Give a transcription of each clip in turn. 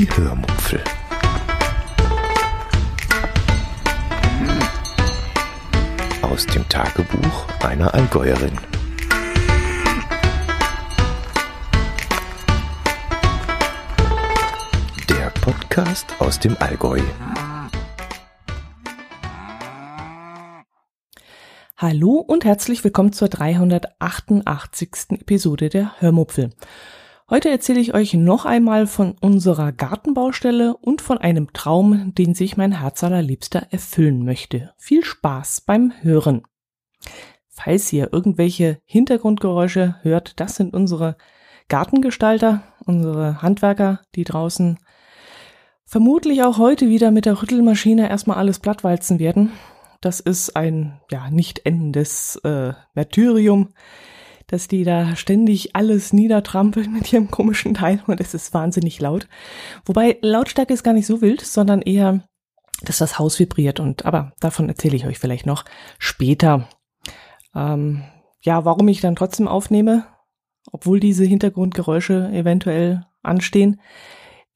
Die Hörmupfel. Aus dem Tagebuch einer Allgäuerin. Der Podcast aus dem Allgäu. Hallo und herzlich willkommen zur 388. Episode der Hörmupfel. Heute erzähle ich euch noch einmal von unserer Gartenbaustelle und von einem Traum, den sich mein Herz allerliebster erfüllen möchte. Viel Spaß beim Hören. Falls ihr irgendwelche Hintergrundgeräusche hört, das sind unsere Gartengestalter, unsere Handwerker, die draußen vermutlich auch heute wieder mit der Rüttelmaschine erstmal alles plattwalzen werden. Das ist ein ja nicht endendes äh, Martyrium dass die da ständig alles niedertrampeln mit ihrem komischen Teil und es ist wahnsinnig laut. Wobei Lautstärke ist gar nicht so wild, sondern eher, dass das Haus vibriert und aber davon erzähle ich euch vielleicht noch später. Ähm, ja, warum ich dann trotzdem aufnehme, obwohl diese Hintergrundgeräusche eventuell anstehen.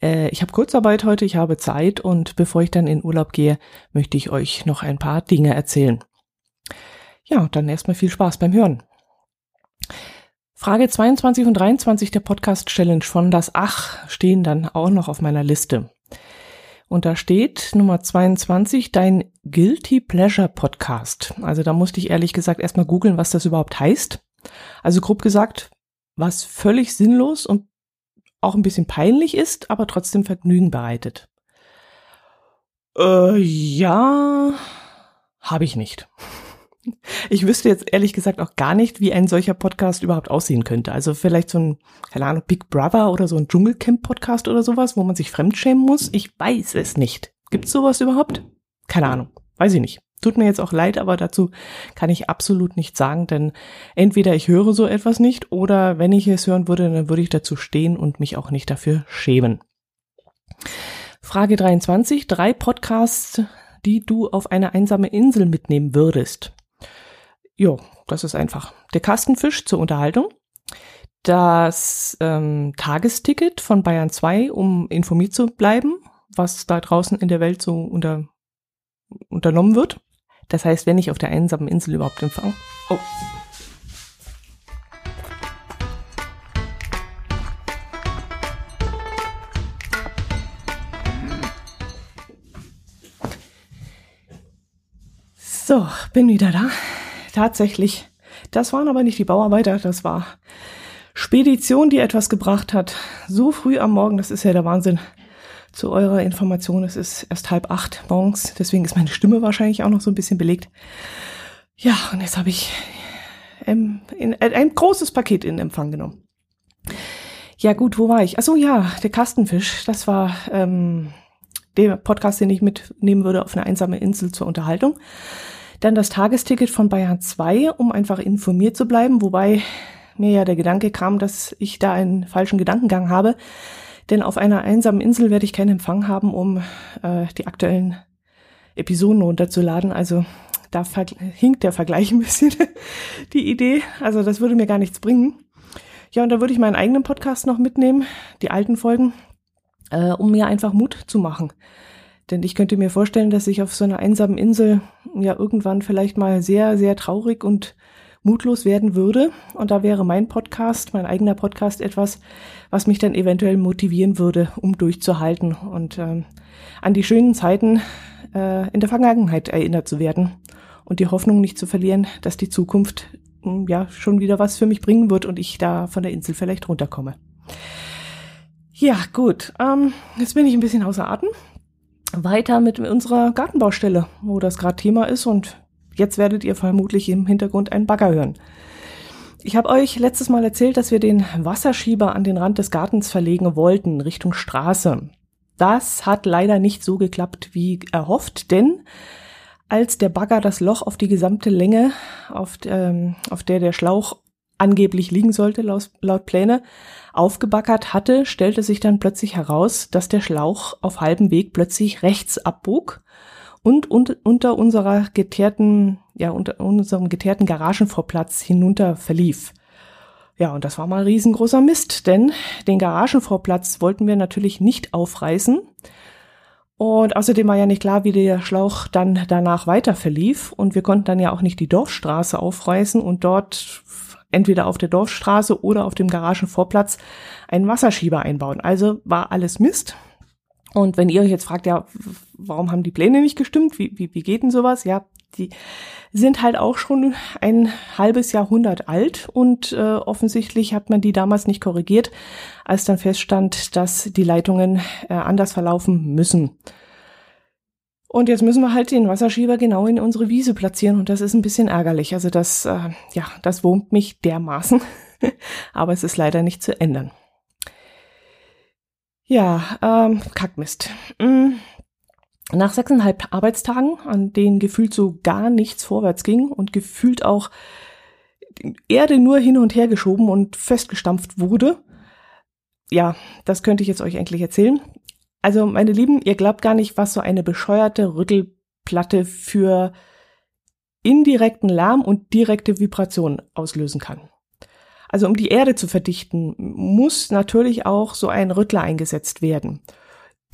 Äh, ich habe Kurzarbeit heute, ich habe Zeit und bevor ich dann in Urlaub gehe, möchte ich euch noch ein paar Dinge erzählen. Ja, dann erstmal viel Spaß beim Hören. Frage 22 und 23 der Podcast Challenge von das Ach stehen dann auch noch auf meiner Liste. Und da steht Nummer 22 dein Guilty Pleasure Podcast. Also da musste ich ehrlich gesagt erstmal googeln, was das überhaupt heißt. Also grob gesagt, was völlig sinnlos und auch ein bisschen peinlich ist, aber trotzdem Vergnügen bereitet. Äh, ja, habe ich nicht. Ich wüsste jetzt ehrlich gesagt auch gar nicht, wie ein solcher Podcast überhaupt aussehen könnte. Also vielleicht so ein, keine Ahnung, Big Brother oder so ein Dschungelcamp-Podcast oder sowas, wo man sich fremdschämen muss. Ich weiß es nicht. Gibt's sowas überhaupt? Keine Ahnung. Weiß ich nicht. Tut mir jetzt auch leid, aber dazu kann ich absolut nichts sagen, denn entweder ich höre so etwas nicht oder wenn ich es hören würde, dann würde ich dazu stehen und mich auch nicht dafür schämen. Frage 23. Drei Podcasts, die du auf eine einsame Insel mitnehmen würdest. Jo, das ist einfach. Der Kastenfisch zur Unterhaltung. Das ähm, Tagesticket von Bayern 2, um informiert zu bleiben, was da draußen in der Welt so unter, unternommen wird. Das heißt, wenn ich auf der einsamen Insel überhaupt empfange. Oh. So, bin wieder da tatsächlich. Das waren aber nicht die Bauarbeiter, das war Spedition, die etwas gebracht hat. So früh am Morgen, das ist ja der Wahnsinn. Zu eurer Information, es ist erst halb acht morgens, deswegen ist meine Stimme wahrscheinlich auch noch so ein bisschen belegt. Ja, und jetzt habe ich ähm, in, äh, ein großes Paket in Empfang genommen. Ja gut, wo war ich? Achso, ja, der Kastenfisch. Das war ähm, der Podcast, den ich mitnehmen würde auf eine einsame Insel zur Unterhaltung. Dann das Tagesticket von Bayern 2, um einfach informiert zu bleiben, wobei mir ja der Gedanke kam, dass ich da einen falschen Gedankengang habe. Denn auf einer einsamen Insel werde ich keinen Empfang haben, um äh, die aktuellen Episoden runterzuladen. Also da hinkt der Vergleich ein bisschen, die Idee. Also das würde mir gar nichts bringen. Ja, und da würde ich meinen eigenen Podcast noch mitnehmen, die alten Folgen, äh, um mir einfach Mut zu machen. Denn ich könnte mir vorstellen, dass ich auf so einer einsamen Insel ja irgendwann vielleicht mal sehr, sehr traurig und mutlos werden würde. Und da wäre mein Podcast, mein eigener Podcast etwas, was mich dann eventuell motivieren würde, um durchzuhalten und ähm, an die schönen Zeiten äh, in der Vergangenheit erinnert zu werden und die Hoffnung nicht zu verlieren, dass die Zukunft hm, ja schon wieder was für mich bringen wird und ich da von der Insel vielleicht runterkomme. Ja, gut. Ähm, jetzt bin ich ein bisschen außer Atem weiter mit unserer Gartenbaustelle, wo das gerade Thema ist und jetzt werdet ihr vermutlich im Hintergrund einen Bagger hören. Ich habe euch letztes Mal erzählt, dass wir den Wasserschieber an den Rand des Gartens verlegen wollten, Richtung Straße. Das hat leider nicht so geklappt wie erhofft, denn als der Bagger das Loch auf die gesamte Länge, auf, ähm, auf der der Schlauch angeblich liegen sollte, laut, laut Pläne, aufgebackert hatte, stellte sich dann plötzlich heraus, dass der Schlauch auf halbem Weg plötzlich rechts abbog und un unter unserer geteerten, ja, unter unserem geteerten Garagenvorplatz hinunter verlief. Ja, und das war mal riesengroßer Mist, denn den Garagenvorplatz wollten wir natürlich nicht aufreißen. Und außerdem war ja nicht klar, wie der Schlauch dann danach weiter verlief. Und wir konnten dann ja auch nicht die Dorfstraße aufreißen und dort entweder auf der Dorfstraße oder auf dem Garagenvorplatz einen Wasserschieber einbauen. Also war alles Mist. Und wenn ihr euch jetzt fragt, ja, warum haben die Pläne nicht gestimmt? Wie, wie, wie geht denn sowas? Ja, die sind halt auch schon ein halbes Jahrhundert alt und äh, offensichtlich hat man die damals nicht korrigiert, als dann feststand, dass die Leitungen äh, anders verlaufen müssen. Und jetzt müssen wir halt den Wasserschieber genau in unsere Wiese platzieren und das ist ein bisschen ärgerlich. Also das, äh, ja, das wurmt mich dermaßen, aber es ist leider nicht zu ändern. Ja, ähm, Kackmist. Mm. Nach sechseinhalb Arbeitstagen, an denen gefühlt so gar nichts vorwärts ging und gefühlt auch Erde nur hin und her geschoben und festgestampft wurde. Ja, das könnte ich jetzt euch eigentlich erzählen. Also, meine Lieben, ihr glaubt gar nicht, was so eine bescheuerte Rüttelplatte für indirekten Lärm und direkte Vibration auslösen kann. Also um die Erde zu verdichten, muss natürlich auch so ein Rüttler eingesetzt werden.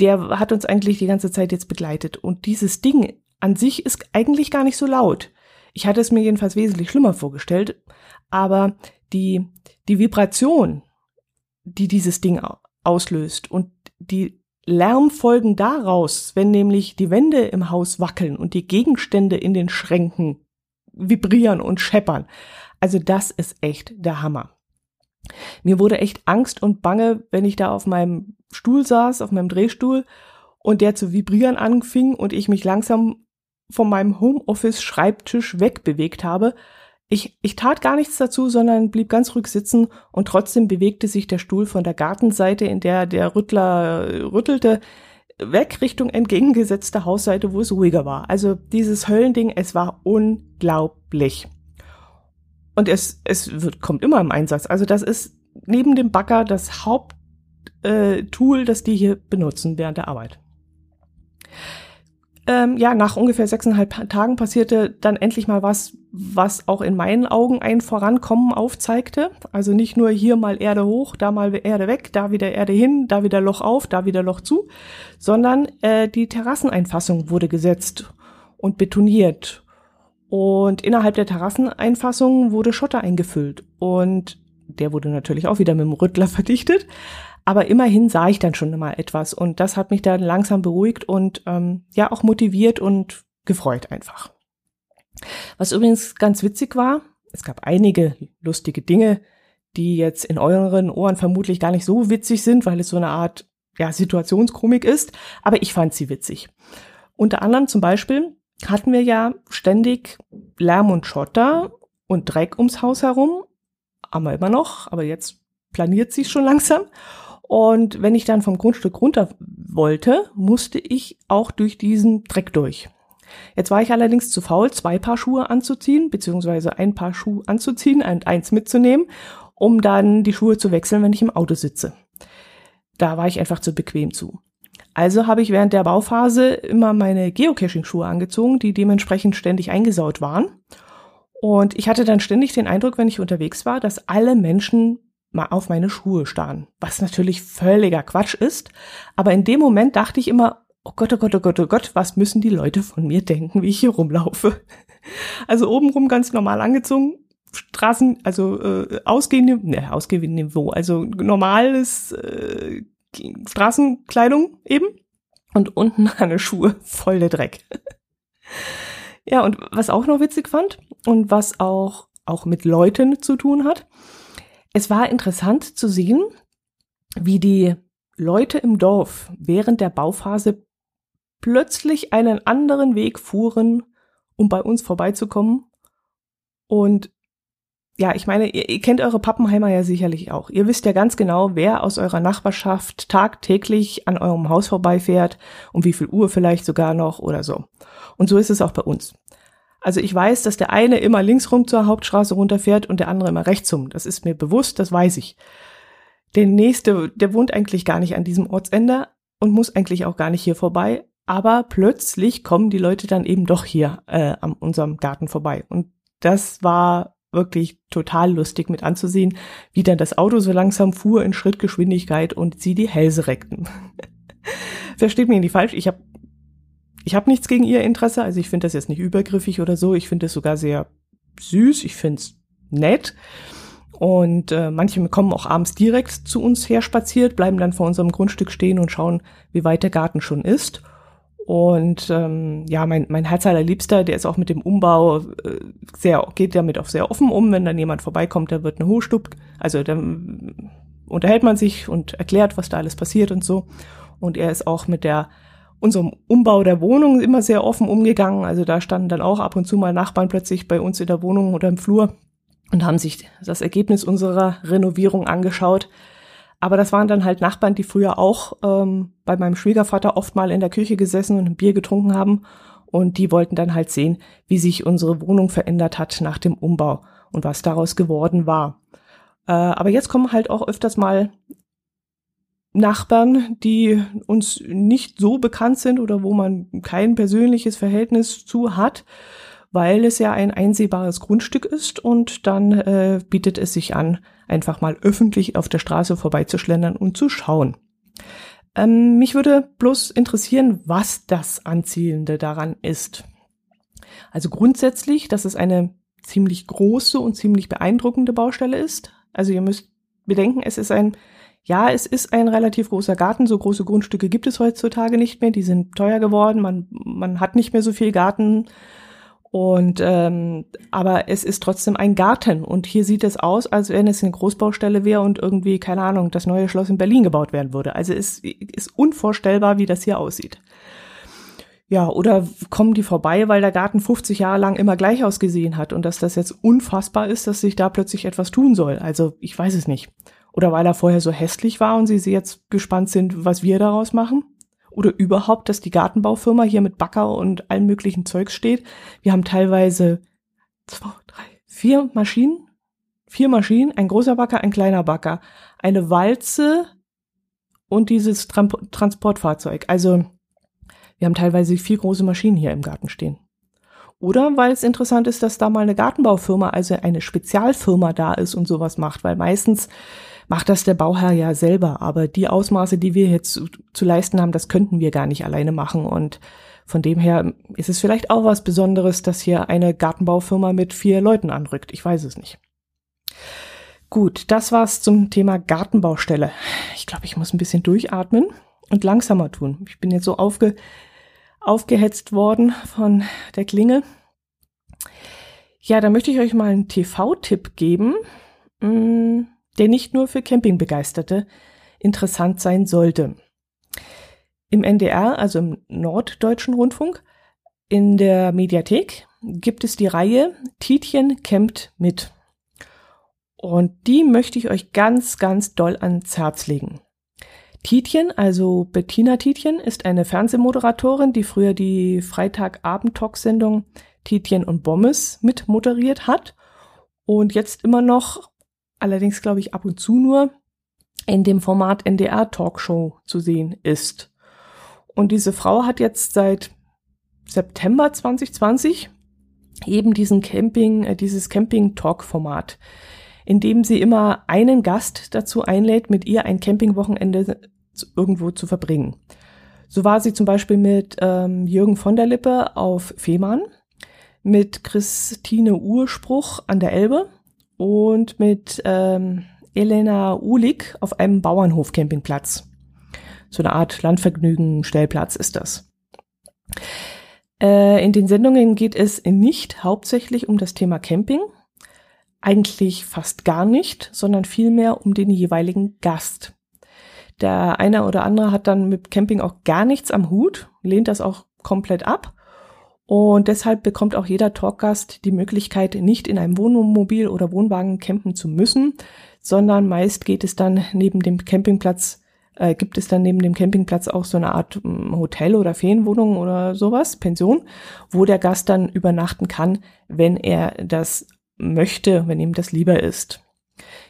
Der hat uns eigentlich die ganze Zeit jetzt begleitet. Und dieses Ding an sich ist eigentlich gar nicht so laut. Ich hatte es mir jedenfalls wesentlich schlimmer vorgestellt. Aber die, die Vibration, die dieses Ding auslöst und die Lärmfolgen daraus, wenn nämlich die Wände im Haus wackeln und die Gegenstände in den Schränken vibrieren und scheppern. Also das ist echt der Hammer. Mir wurde echt Angst und Bange, wenn ich da auf meinem Stuhl saß, auf meinem Drehstuhl und der zu vibrieren anfing und ich mich langsam von meinem Homeoffice-Schreibtisch wegbewegt habe. Ich, ich tat gar nichts dazu, sondern blieb ganz ruhig sitzen und trotzdem bewegte sich der Stuhl von der Gartenseite, in der der Rüttler rüttelte, weg Richtung entgegengesetzte Hausseite, wo es ruhiger war. Also dieses Höllending, es war unglaublich. Und es, es wird, kommt immer im Einsatz. Also das ist neben dem Bagger das Haupttool, äh, das die hier benutzen während der Arbeit. Ähm, ja, nach ungefähr sechseinhalb Tagen passierte dann endlich mal was, was auch in meinen Augen ein Vorankommen aufzeigte. Also nicht nur hier mal Erde hoch, da mal Erde weg, da wieder Erde hin, da wieder Loch auf, da wieder Loch zu, sondern äh, die Terrasseneinfassung wurde gesetzt und betoniert und innerhalb der Terrasseneinfassung wurde Schotter eingefüllt. Und der wurde natürlich auch wieder mit dem Rüttler verdichtet. Aber immerhin sah ich dann schon mal etwas. Und das hat mich dann langsam beruhigt und ähm, ja auch motiviert und gefreut einfach. Was übrigens ganz witzig war, es gab einige lustige Dinge, die jetzt in euren Ohren vermutlich gar nicht so witzig sind, weil es so eine Art ja, Situationskomik ist, aber ich fand sie witzig. Unter anderem zum Beispiel hatten wir ja ständig Lärm und Schotter und Dreck ums Haus herum. Haben immer noch, aber jetzt planiert sich schon langsam. Und wenn ich dann vom Grundstück runter wollte, musste ich auch durch diesen Dreck durch. Jetzt war ich allerdings zu faul, zwei Paar Schuhe anzuziehen, beziehungsweise ein Paar Schuhe anzuziehen und eins mitzunehmen, um dann die Schuhe zu wechseln, wenn ich im Auto sitze. Da war ich einfach zu bequem zu. Also habe ich während der Bauphase immer meine Geocaching-Schuhe angezogen, die dementsprechend ständig eingesaut waren. Und ich hatte dann ständig den Eindruck, wenn ich unterwegs war, dass alle Menschen mal auf meine Schuhe starren, was natürlich völliger Quatsch ist. Aber in dem Moment dachte ich immer, oh Gott, oh Gott, oh Gott, oh Gott, was müssen die Leute von mir denken, wie ich hier rumlaufe? Also obenrum ganz normal angezogen, Straßen, also äh, ausgehende, ne, ausgehende Niveau, also normales äh, Straßenkleidung eben und unten eine Schuhe voll der Dreck. ja, und was auch noch witzig fand und was auch, auch mit Leuten zu tun hat, es war interessant zu sehen, wie die Leute im Dorf während der Bauphase plötzlich einen anderen Weg fuhren, um bei uns vorbeizukommen und ja, ich meine, ihr, ihr kennt eure Pappenheimer ja sicherlich auch. Ihr wisst ja ganz genau, wer aus eurer Nachbarschaft tagtäglich an eurem Haus vorbeifährt, um wie viel Uhr vielleicht sogar noch oder so. Und so ist es auch bei uns. Also ich weiß, dass der eine immer links rum zur Hauptstraße runterfährt und der andere immer rechts rum. Das ist mir bewusst, das weiß ich. Der nächste, der wohnt eigentlich gar nicht an diesem Ortsende und muss eigentlich auch gar nicht hier vorbei. Aber plötzlich kommen die Leute dann eben doch hier äh, an unserem Garten vorbei. Und das war wirklich total lustig mit anzusehen, wie dann das Auto so langsam fuhr in Schrittgeschwindigkeit und sie die Hälse reckten. Versteht mich nicht falsch, ich habe ich hab nichts gegen ihr Interesse, also ich finde das jetzt nicht übergriffig oder so, ich finde es sogar sehr süß, ich finde es nett. Und äh, manche kommen auch abends direkt zu uns her spaziert, bleiben dann vor unserem Grundstück stehen und schauen, wie weit der Garten schon ist. Und ähm, ja, mein, mein Herz allerliebster, der ist auch mit dem Umbau äh, sehr, geht damit auch sehr offen um. Wenn dann jemand vorbeikommt, da wird eine Hochstub, also dann unterhält man sich und erklärt, was da alles passiert und so. Und er ist auch mit der unserem Umbau der Wohnung immer sehr offen umgegangen. Also da standen dann auch ab und zu mal Nachbarn plötzlich bei uns in der Wohnung oder im Flur und haben sich das Ergebnis unserer Renovierung angeschaut. Aber das waren dann halt Nachbarn, die früher auch ähm, bei meinem Schwiegervater oft mal in der Küche gesessen und ein Bier getrunken haben. Und die wollten dann halt sehen, wie sich unsere Wohnung verändert hat nach dem Umbau und was daraus geworden war. Äh, aber jetzt kommen halt auch öfters mal Nachbarn, die uns nicht so bekannt sind oder wo man kein persönliches Verhältnis zu hat, weil es ja ein einsehbares Grundstück ist und dann äh, bietet es sich an, einfach mal öffentlich auf der Straße vorbeizuschlendern und zu schauen. Ähm, mich würde bloß interessieren, was das Anziehende daran ist. Also grundsätzlich, dass es eine ziemlich große und ziemlich beeindruckende Baustelle ist. Also ihr müsst bedenken, es ist ein, ja, es ist ein relativ großer Garten. So große Grundstücke gibt es heutzutage nicht mehr. Die sind teuer geworden. Man, man hat nicht mehr so viel Garten und ähm, aber es ist trotzdem ein Garten und hier sieht es aus, als wenn es eine Großbaustelle wäre und irgendwie keine Ahnung das neue Schloss in Berlin gebaut werden würde. Also es ist unvorstellbar, wie das hier aussieht. Ja, oder kommen die vorbei, weil der Garten 50 Jahre lang immer gleich ausgesehen hat und dass das jetzt unfassbar ist, dass sich da plötzlich etwas tun soll. Also ich weiß es nicht. Oder weil er vorher so hässlich war und sie jetzt gespannt sind, was wir daraus machen oder überhaupt, dass die Gartenbaufirma hier mit Backer und allem möglichen Zeugs steht. Wir haben teilweise zwei, drei, vier Maschinen, vier Maschinen, ein großer Backer, ein kleiner Backer, eine Walze und dieses Tramp Transportfahrzeug. Also wir haben teilweise vier große Maschinen hier im Garten stehen. Oder weil es interessant ist, dass da mal eine Gartenbaufirma, also eine Spezialfirma da ist und sowas macht, weil meistens macht das der Bauherr ja selber. Aber die Ausmaße, die wir jetzt zu, zu leisten haben, das könnten wir gar nicht alleine machen. Und von dem her ist es vielleicht auch was Besonderes, dass hier eine Gartenbaufirma mit vier Leuten anrückt. Ich weiß es nicht. Gut, das war's zum Thema Gartenbaustelle. Ich glaube, ich muss ein bisschen durchatmen und langsamer tun. Ich bin jetzt so aufge, aufgehetzt worden von der Klinge. Ja, da möchte ich euch mal einen TV-Tipp geben. Hm, der nicht nur für Campingbegeisterte interessant sein sollte. Im NDR, also im Norddeutschen Rundfunk, in der Mediathek gibt es die Reihe Tietjen campt mit. Und die möchte ich euch ganz, ganz doll ans Herz legen. Tietjen, also Bettina Tietjen, ist eine Fernsehmoderatorin, die früher die Freitagabend-Talksendung Tietjen und Bommes mit moderiert hat und jetzt immer noch allerdings glaube ich ab und zu nur in dem Format NDR Talkshow zu sehen ist. Und diese Frau hat jetzt seit September 2020 eben diesen Camping, äh, dieses Camping Talk Format, in dem sie immer einen Gast dazu einlädt, mit ihr ein Campingwochenende irgendwo zu verbringen. So war sie zum Beispiel mit ähm, Jürgen von der Lippe auf Fehmarn, mit Christine Urspruch an der Elbe und mit ähm, Elena Ulig auf einem Bauernhof-Campingplatz. So eine Art Landvergnügen-Stellplatz ist das. Äh, in den Sendungen geht es nicht hauptsächlich um das Thema Camping, eigentlich fast gar nicht, sondern vielmehr um den jeweiligen Gast. Der eine oder andere hat dann mit Camping auch gar nichts am Hut, lehnt das auch komplett ab und deshalb bekommt auch jeder Talkgast die Möglichkeit, nicht in einem Wohnmobil oder Wohnwagen campen zu müssen, sondern meist geht es dann neben dem Campingplatz, äh, gibt es dann neben dem Campingplatz auch so eine Art ähm, Hotel oder Ferienwohnung oder sowas, Pension, wo der Gast dann übernachten kann, wenn er das möchte, wenn ihm das lieber ist.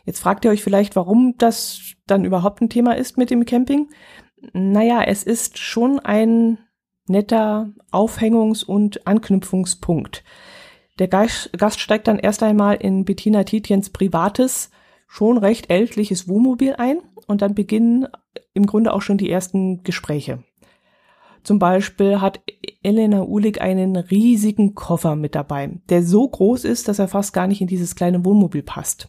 Jetzt fragt ihr euch vielleicht, warum das dann überhaupt ein Thema ist mit dem Camping. Naja, es ist schon ein netter Aufhängungs- und Anknüpfungspunkt. Der Gast steigt dann erst einmal in Bettina Tietjens privates, schon recht ältliches Wohnmobil ein und dann beginnen im Grunde auch schon die ersten Gespräche. Zum Beispiel hat Elena Ulig einen riesigen Koffer mit dabei, der so groß ist, dass er fast gar nicht in dieses kleine Wohnmobil passt.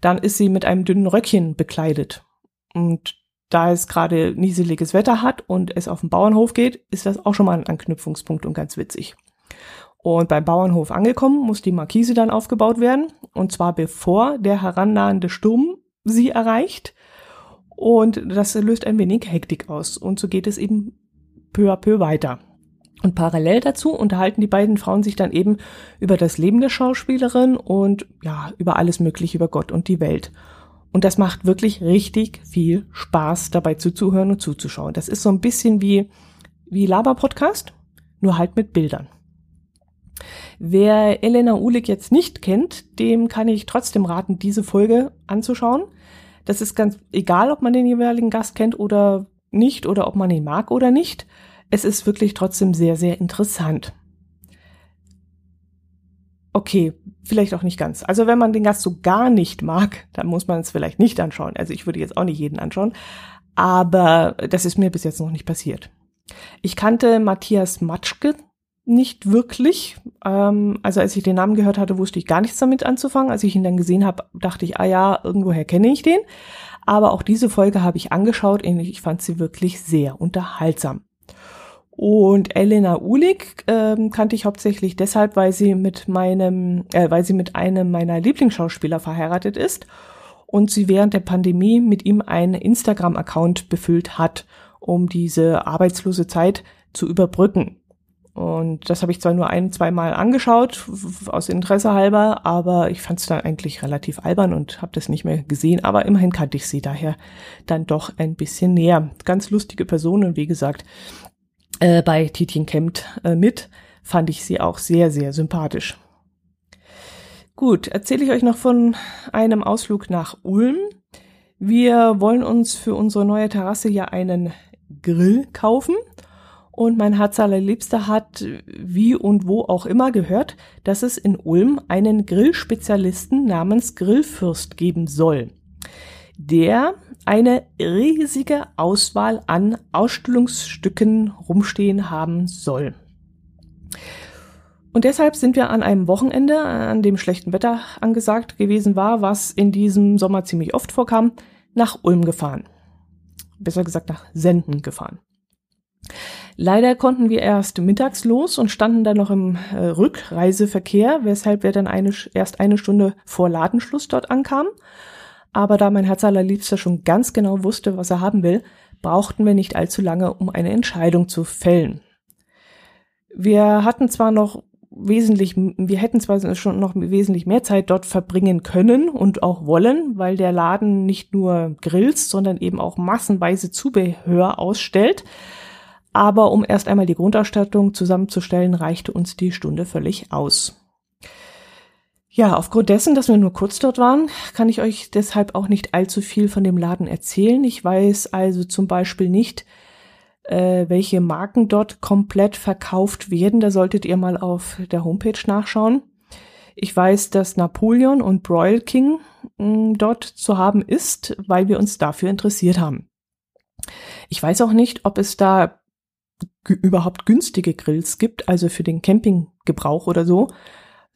Dann ist sie mit einem dünnen Röckchen bekleidet. Und da es gerade nieseliges Wetter hat und es auf den Bauernhof geht, ist das auch schon mal ein Anknüpfungspunkt und ganz witzig. Und beim Bauernhof angekommen, muss die Markise dann aufgebaut werden. Und zwar bevor der herannahende Sturm sie erreicht. Und das löst ein wenig Hektik aus. Und so geht es eben peu à peu weiter. Und parallel dazu unterhalten die beiden Frauen sich dann eben über das Leben der Schauspielerin und ja, über alles Mögliche, über Gott und die Welt. Und das macht wirklich richtig viel Spaß, dabei zuzuhören und zuzuschauen. Das ist so ein bisschen wie, wie Laber-Podcast, nur halt mit Bildern. Wer Elena Ulig jetzt nicht kennt, dem kann ich trotzdem raten, diese Folge anzuschauen. Das ist ganz egal, ob man den jeweiligen Gast kennt oder nicht oder ob man ihn mag oder nicht. Es ist wirklich trotzdem sehr, sehr interessant. Okay, vielleicht auch nicht ganz. Also wenn man den Gast so gar nicht mag, dann muss man es vielleicht nicht anschauen. Also ich würde jetzt auch nicht jeden anschauen, aber das ist mir bis jetzt noch nicht passiert. Ich kannte Matthias Matschke nicht wirklich. Ähm, also als ich den Namen gehört hatte, wusste ich gar nichts damit anzufangen. Als ich ihn dann gesehen habe, dachte ich, ah ja, irgendwoher kenne ich den. Aber auch diese Folge habe ich angeschaut und ich fand sie wirklich sehr unterhaltsam. Und Elena Ulig ähm, kannte ich hauptsächlich deshalb, weil sie mit meinem, äh, weil sie mit einem meiner Lieblingsschauspieler verheiratet ist und sie während der Pandemie mit ihm einen Instagram-Account befüllt hat, um diese arbeitslose Zeit zu überbrücken. Und das habe ich zwar nur ein, zwei Mal angeschaut, aus Interesse halber, aber ich fand es dann eigentlich relativ albern und habe das nicht mehr gesehen. Aber immerhin kannte ich sie daher dann doch ein bisschen näher. Ganz lustige Person und wie gesagt, äh, bei Tietjen kämmt äh, mit fand ich sie auch sehr, sehr sympathisch. Gut, erzähle ich euch noch von einem Ausflug nach Ulm. Wir wollen uns für unsere neue Terrasse ja einen Grill kaufen und mein Herz allerliebster hat, wie und wo auch immer gehört, dass es in Ulm einen Grillspezialisten namens Grillfürst geben soll, der eine riesige Auswahl an Ausstellungsstücken rumstehen haben soll. Und deshalb sind wir an einem Wochenende, an dem schlechten Wetter angesagt gewesen war, was in diesem Sommer ziemlich oft vorkam, nach Ulm gefahren. Besser gesagt nach Senden gefahren. Leider konnten wir erst mittags los und standen dann noch im äh, Rückreiseverkehr, weshalb wir dann eine, erst eine Stunde vor Ladenschluss dort ankamen. Aber da mein Herz allerliebster schon ganz genau wusste, was er haben will, brauchten wir nicht allzu lange, um eine Entscheidung zu fällen. Wir hatten zwar noch wesentlich, wir hätten zwar schon noch wesentlich mehr Zeit dort verbringen können und auch wollen, weil der Laden nicht nur Grills, sondern eben auch massenweise Zubehör ausstellt. Aber um erst einmal die Grundausstattung zusammenzustellen, reichte uns die Stunde völlig aus. Ja, aufgrund dessen, dass wir nur kurz dort waren, kann ich euch deshalb auch nicht allzu viel von dem Laden erzählen. Ich weiß also zum Beispiel nicht, äh, welche Marken dort komplett verkauft werden. Da solltet ihr mal auf der Homepage nachschauen. Ich weiß, dass Napoleon und Broil King mh, mm, dort zu haben ist, weil wir uns dafür interessiert haben. Ich weiß auch nicht, ob es da überhaupt günstige Grills gibt, also für den Campinggebrauch oder so.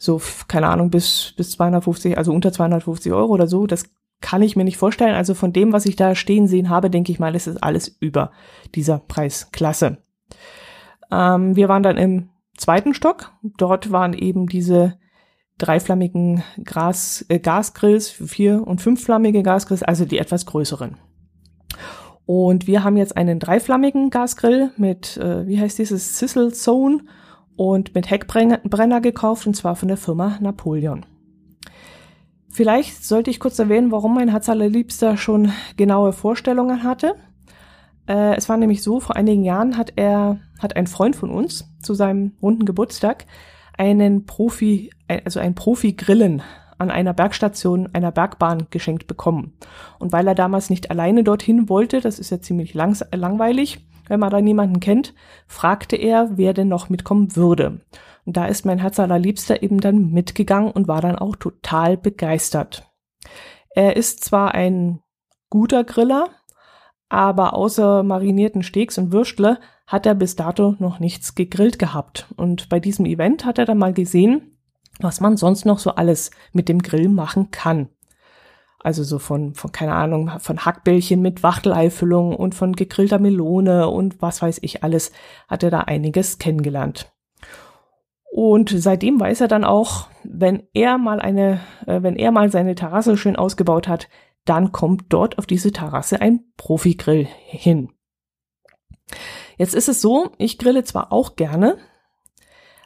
So, keine Ahnung, bis, bis 250, also unter 250 Euro oder so. Das kann ich mir nicht vorstellen. Also von dem, was ich da stehen sehen habe, denke ich mal, ist es alles über dieser Preisklasse. Ähm, wir waren dann im zweiten Stock. Dort waren eben diese dreiflammigen Gras, äh, Gasgrills, vier- und fünfflammige Gasgrills, also die etwas größeren. Und wir haben jetzt einen dreiflammigen Gasgrill mit, äh, wie heißt dieses, Sizzle Zone und mit Heckbrenner gekauft und zwar von der Firma Napoleon. Vielleicht sollte ich kurz erwähnen, warum mein Herz allerliebster schon genaue Vorstellungen hatte. Äh, es war nämlich so, vor einigen Jahren hat er, hat ein Freund von uns zu seinem runden Geburtstag einen Profi, also ein Profi-Grillen an einer Bergstation einer Bergbahn geschenkt bekommen. Und weil er damals nicht alleine dorthin wollte, das ist ja ziemlich langweilig, wenn man da niemanden kennt, fragte er, wer denn noch mitkommen würde. Und da ist mein Herz allerliebster eben dann mitgegangen und war dann auch total begeistert. Er ist zwar ein guter Griller, aber außer marinierten Steaks und Würstle hat er bis dato noch nichts gegrillt gehabt. Und bei diesem Event hat er dann mal gesehen, was man sonst noch so alles mit dem Grill machen kann. Also so von, von, keine Ahnung, von Hackbällchen mit Wachteleiffüllung und von gegrillter Melone und was weiß ich alles, hat er da einiges kennengelernt. Und seitdem weiß er dann auch, wenn er mal eine, äh, wenn er mal seine Terrasse schön ausgebaut hat, dann kommt dort auf diese Terrasse ein Profigrill hin. Jetzt ist es so, ich grille zwar auch gerne,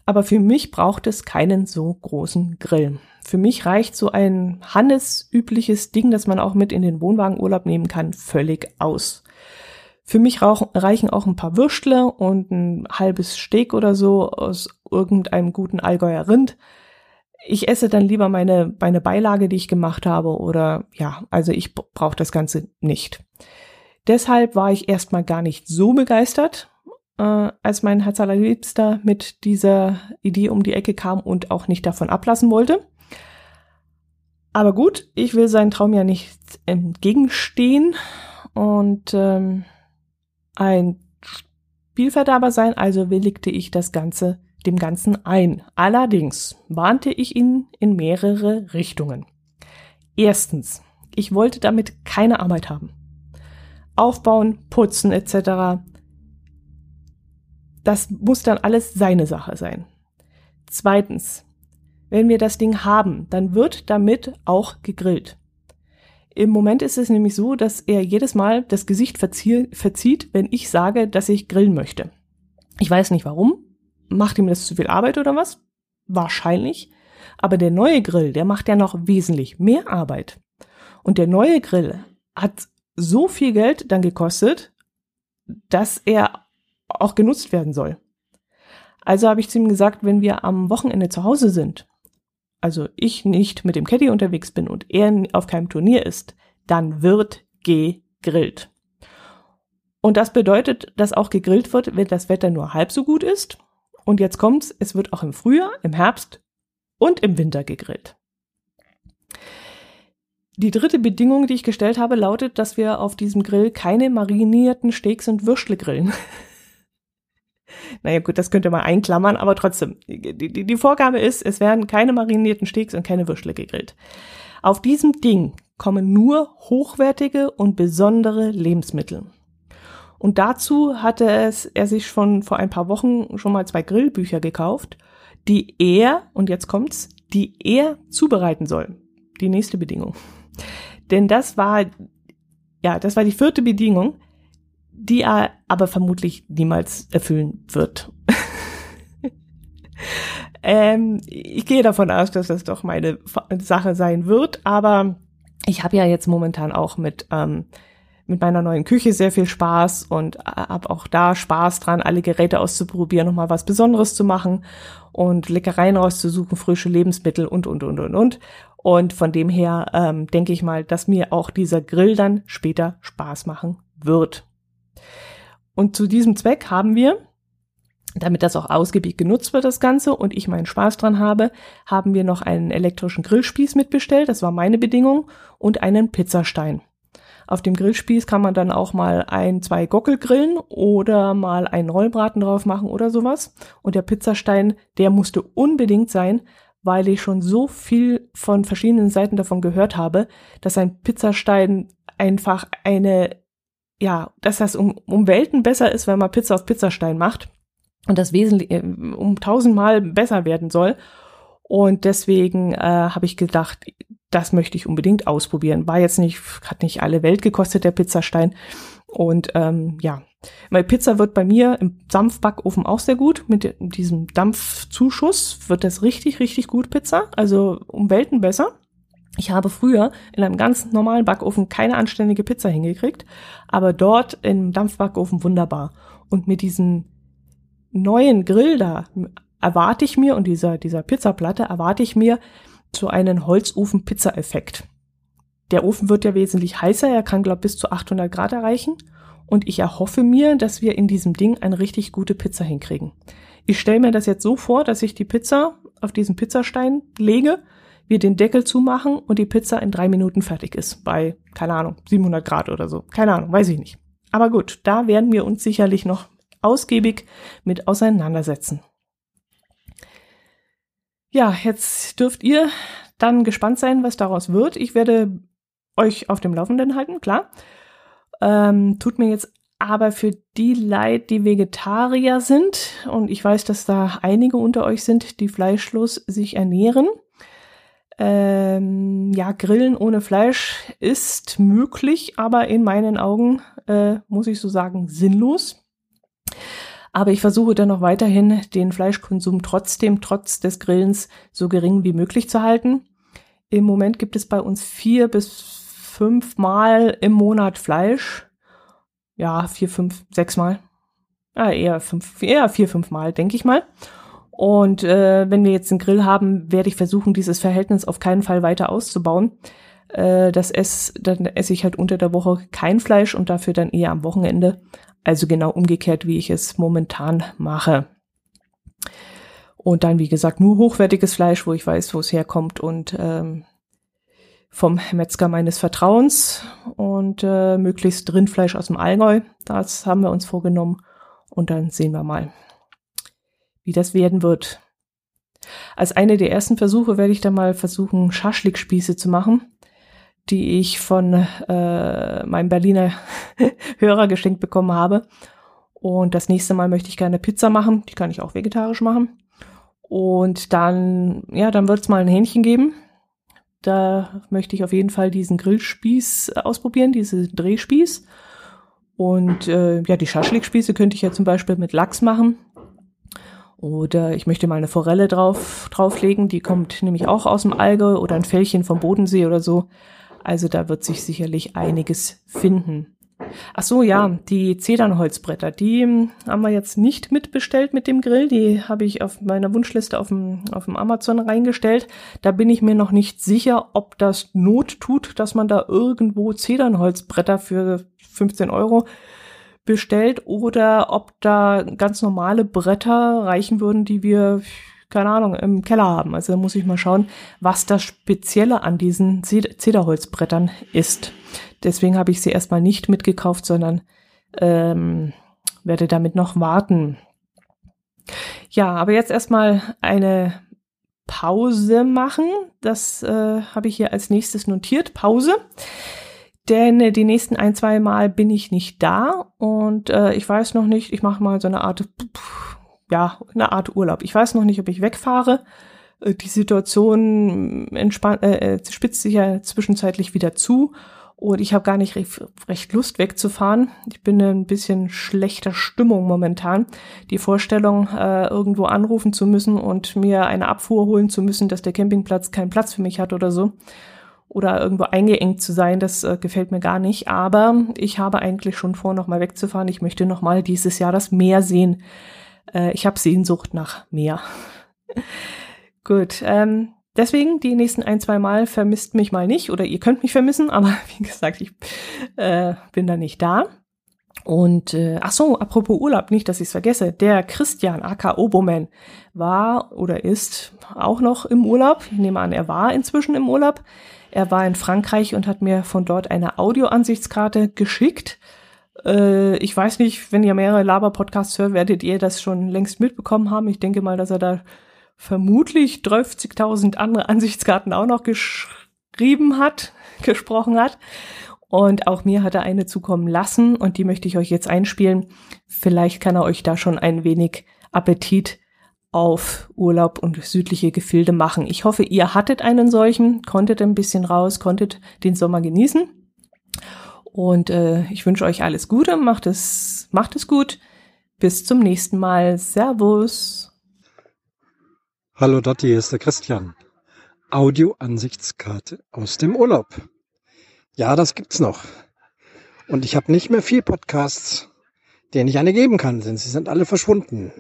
aber für mich braucht es keinen so großen Grill. Für mich reicht so ein handelsübliches Ding, das man auch mit in den Wohnwagenurlaub nehmen kann, völlig aus. Für mich reichen auch ein paar Würstle und ein halbes Steak oder so aus irgendeinem guten Allgäuer Rind. Ich esse dann lieber meine, meine Beilage, die ich gemacht habe, oder ja, also ich brauche das Ganze nicht. Deshalb war ich erstmal gar nicht so begeistert, äh, als mein Herz allerliebster mit dieser Idee um die Ecke kam und auch nicht davon ablassen wollte. Aber gut, ich will seinen Traum ja nicht entgegenstehen und ähm, ein Spielverderber sein, also willigte ich das Ganze dem Ganzen ein. Allerdings warnte ich ihn in mehrere Richtungen. Erstens, ich wollte damit keine Arbeit haben. Aufbauen, putzen etc. Das muss dann alles seine Sache sein. Zweitens, wenn wir das Ding haben, dann wird damit auch gegrillt. Im Moment ist es nämlich so, dass er jedes Mal das Gesicht verzieht, wenn ich sage, dass ich grillen möchte. Ich weiß nicht warum. Macht ihm das zu viel Arbeit oder was? Wahrscheinlich. Aber der neue Grill, der macht ja noch wesentlich mehr Arbeit. Und der neue Grill hat so viel Geld dann gekostet, dass er auch genutzt werden soll. Also habe ich zu ihm gesagt, wenn wir am Wochenende zu Hause sind also ich nicht mit dem Caddy unterwegs bin und er auf keinem Turnier ist, dann wird gegrillt. Und das bedeutet, dass auch gegrillt wird, wenn das Wetter nur halb so gut ist. Und jetzt kommt's, es wird auch im Frühjahr, im Herbst und im Winter gegrillt. Die dritte Bedingung, die ich gestellt habe, lautet, dass wir auf diesem Grill keine marinierten Steaks und Würstle grillen. Naja gut, das könnte man einklammern, aber trotzdem, die, die, die Vorgabe ist, es werden keine marinierten Steaks und keine Würstle gegrillt. Auf diesem Ding kommen nur hochwertige und besondere Lebensmittel. Und dazu hatte es, er sich schon vor ein paar Wochen schon mal zwei Grillbücher gekauft, die er, und jetzt kommt's, die er zubereiten soll. Die nächste Bedingung. Denn das war, ja, das war die vierte Bedingung die er aber vermutlich niemals erfüllen wird. ähm, ich gehe davon aus, dass das doch meine Sache sein wird, aber ich habe ja jetzt momentan auch mit ähm, mit meiner neuen Küche sehr viel Spaß und habe auch da Spaß dran, alle Geräte auszuprobieren, nochmal was Besonderes zu machen und Leckereien rauszusuchen, frische Lebensmittel und, und, und, und, und. Und von dem her ähm, denke ich mal, dass mir auch dieser Grill dann später Spaß machen wird. Und zu diesem Zweck haben wir, damit das auch ausgiebig genutzt wird, das Ganze, und ich meinen Spaß dran habe, haben wir noch einen elektrischen Grillspieß mitbestellt, das war meine Bedingung, und einen Pizzastein. Auf dem Grillspieß kann man dann auch mal ein, zwei Gockel grillen oder mal einen Rollbraten drauf machen oder sowas. Und der Pizzastein, der musste unbedingt sein, weil ich schon so viel von verschiedenen Seiten davon gehört habe, dass ein Pizzastein einfach eine ja, dass das um, um Welten besser ist, wenn man Pizza auf Pizzastein macht und das wesentlich äh, um tausendmal besser werden soll. Und deswegen äh, habe ich gedacht, das möchte ich unbedingt ausprobieren. War jetzt nicht, hat nicht alle Welt gekostet, der Pizzastein. Und ähm, ja, weil Pizza wird bei mir im Dampfbackofen auch sehr gut. Mit diesem Dampfzuschuss wird das richtig, richtig gut Pizza. Also um Welten besser. Ich habe früher in einem ganz normalen Backofen keine anständige Pizza hingekriegt, aber dort im Dampfbackofen wunderbar. Und mit diesem neuen Grill da erwarte ich mir und dieser, dieser Pizzaplatte erwarte ich mir so einen Holzofen-Pizza-Effekt. Der Ofen wird ja wesentlich heißer, er kann glaube bis zu 800 Grad erreichen und ich erhoffe mir, dass wir in diesem Ding eine richtig gute Pizza hinkriegen. Ich stelle mir das jetzt so vor, dass ich die Pizza auf diesen Pizzastein lege, wir den Deckel zumachen und die Pizza in drei Minuten fertig ist. Bei, keine Ahnung, 700 Grad oder so. Keine Ahnung, weiß ich nicht. Aber gut, da werden wir uns sicherlich noch ausgiebig mit auseinandersetzen. Ja, jetzt dürft ihr dann gespannt sein, was daraus wird. Ich werde euch auf dem Laufenden halten, klar. Ähm, tut mir jetzt aber für die leid, die Vegetarier sind, und ich weiß, dass da einige unter euch sind, die fleischlos sich ernähren. Ähm, ja, Grillen ohne Fleisch ist möglich, aber in meinen Augen, äh, muss ich so sagen, sinnlos. Aber ich versuche dann noch weiterhin, den Fleischkonsum trotzdem, trotz des Grillens, so gering wie möglich zu halten. Im Moment gibt es bei uns vier bis fünf Mal im Monat Fleisch ja, vier, fünf, sechs Mal. Ah, eher fünf, eher vier, fünf Mal, denke ich mal. Und äh, wenn wir jetzt einen Grill haben, werde ich versuchen, dieses Verhältnis auf keinen Fall weiter auszubauen. Äh, das ess, dann esse ich halt unter der Woche kein Fleisch und dafür dann eher am Wochenende. Also genau umgekehrt, wie ich es momentan mache. Und dann, wie gesagt, nur hochwertiges Fleisch, wo ich weiß, wo es herkommt und ähm, vom Metzger meines Vertrauens und äh, möglichst Rindfleisch aus dem Allgäu. Das haben wir uns vorgenommen und dann sehen wir mal, wie das werden wird. Als eine der ersten Versuche werde ich dann mal versuchen, Schaschlikspieße zu machen, die ich von äh, meinem Berliner Hörer geschenkt bekommen habe. Und das nächste Mal möchte ich gerne Pizza machen. Die kann ich auch vegetarisch machen. Und dann, ja, dann wird es mal ein Hähnchen geben. Da möchte ich auf jeden Fall diesen Grillspieß ausprobieren, diesen Drehspieß. Und äh, ja, die Schaschlikspieße könnte ich ja zum Beispiel mit Lachs machen. Oder ich möchte mal eine Forelle drauf, drauflegen, die kommt nämlich auch aus dem Allgäu oder ein Fällchen vom Bodensee oder so. Also da wird sich sicherlich einiges finden. Ach so, ja, die Zedernholzbretter, die hm, haben wir jetzt nicht mitbestellt mit dem Grill. Die habe ich auf meiner Wunschliste auf dem, auf dem Amazon reingestellt. Da bin ich mir noch nicht sicher, ob das Not tut, dass man da irgendwo Zedernholzbretter für 15 Euro bestellt oder ob da ganz normale Bretter reichen würden, die wir keine Ahnung, im Keller haben. Also da muss ich mal schauen, was das Spezielle an diesen Zederholzbrettern ist. Deswegen habe ich sie erstmal nicht mitgekauft, sondern ähm, werde damit noch warten. Ja, aber jetzt erstmal eine Pause machen. Das äh, habe ich hier als nächstes notiert. Pause. Denn äh, die nächsten ein, zwei Mal bin ich nicht da und äh, ich weiß noch nicht, ich mache mal so eine Art ja, eine Art Urlaub. Ich weiß noch nicht, ob ich wegfahre. Äh, die Situation entspannt, äh, äh, spitzt sich ja zwischenzeitlich wieder zu und ich habe gar nicht recht Lust wegzufahren. Ich bin in ein bisschen schlechter Stimmung momentan. Die Vorstellung, äh, irgendwo anrufen zu müssen und mir eine Abfuhr holen zu müssen, dass der Campingplatz keinen Platz für mich hat oder so. Oder irgendwo eingeengt zu sein, das äh, gefällt mir gar nicht. Aber ich habe eigentlich schon vor, nochmal wegzufahren. Ich möchte nochmal dieses Jahr das Meer sehen. Äh, ich habe Sehnsucht nach mehr. Gut, ähm, deswegen die nächsten ein, zwei Mal vermisst mich mal nicht oder ihr könnt mich vermissen, aber wie gesagt, ich äh, bin da nicht da. Und äh, ach so, apropos Urlaub, nicht, dass ich es vergesse. Der Christian aka Oboman war oder ist auch noch im Urlaub. Ich nehme an, er war inzwischen im Urlaub. Er war in Frankreich und hat mir von dort eine Audioansichtskarte geschickt. Äh, ich weiß nicht, wenn ihr mehrere Laber-Podcasts hört, werdet ihr das schon längst mitbekommen haben. Ich denke mal, dass er da vermutlich 30.000 andere Ansichtskarten auch noch geschrieben hat, gesprochen hat. Und auch mir hat er eine zukommen lassen und die möchte ich euch jetzt einspielen. Vielleicht kann er euch da schon ein wenig Appetit auf Urlaub und südliche Gefilde machen. Ich hoffe, ihr hattet einen solchen, konntet ein bisschen raus, konntet den Sommer genießen. Und äh, ich wünsche euch alles Gute, macht es, macht es gut. Bis zum nächsten Mal. Servus. Hallo Dotti, hier ist der Christian. Audio-Ansichtskarte aus dem Urlaub. Ja, das gibt's noch. Und ich habe nicht mehr viel Podcasts, denen ich eine geben kann, denn sie sind alle verschwunden.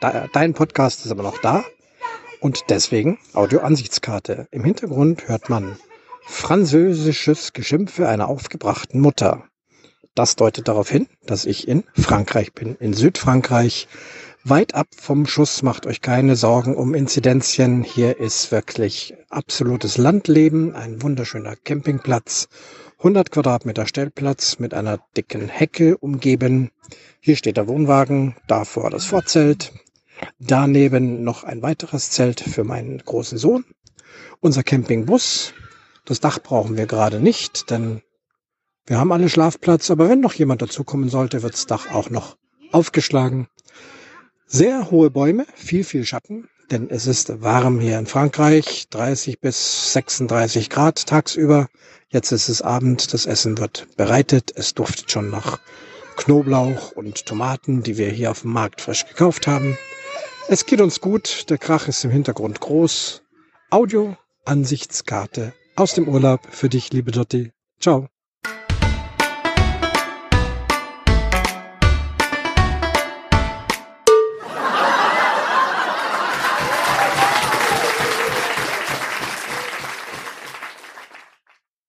Dein Podcast ist aber noch da und deswegen Audio-Ansichtskarte. Im Hintergrund hört man französisches Geschimpfe einer aufgebrachten Mutter. Das deutet darauf hin, dass ich in Frankreich bin, in Südfrankreich, weit ab vom Schuss. Macht euch keine Sorgen um Inzidenzien. Hier ist wirklich absolutes Landleben, ein wunderschöner Campingplatz. 100 Quadratmeter Stellplatz mit einer dicken Hecke umgeben. Hier steht der Wohnwagen, davor das Vorzelt. Daneben noch ein weiteres Zelt für meinen großen Sohn. Unser Campingbus. Das Dach brauchen wir gerade nicht, denn wir haben alle Schlafplatz. Aber wenn noch jemand dazukommen sollte, wird das Dach auch noch aufgeschlagen. Sehr hohe Bäume, viel, viel Schatten, denn es ist warm hier in Frankreich, 30 bis 36 Grad tagsüber. Jetzt ist es Abend, das Essen wird bereitet, es duftet schon nach Knoblauch und Tomaten, die wir hier auf dem Markt frisch gekauft haben. Es geht uns gut, der Krach ist im Hintergrund groß. Audio, Ansichtskarte aus dem Urlaub für dich, liebe Dotti. Ciao.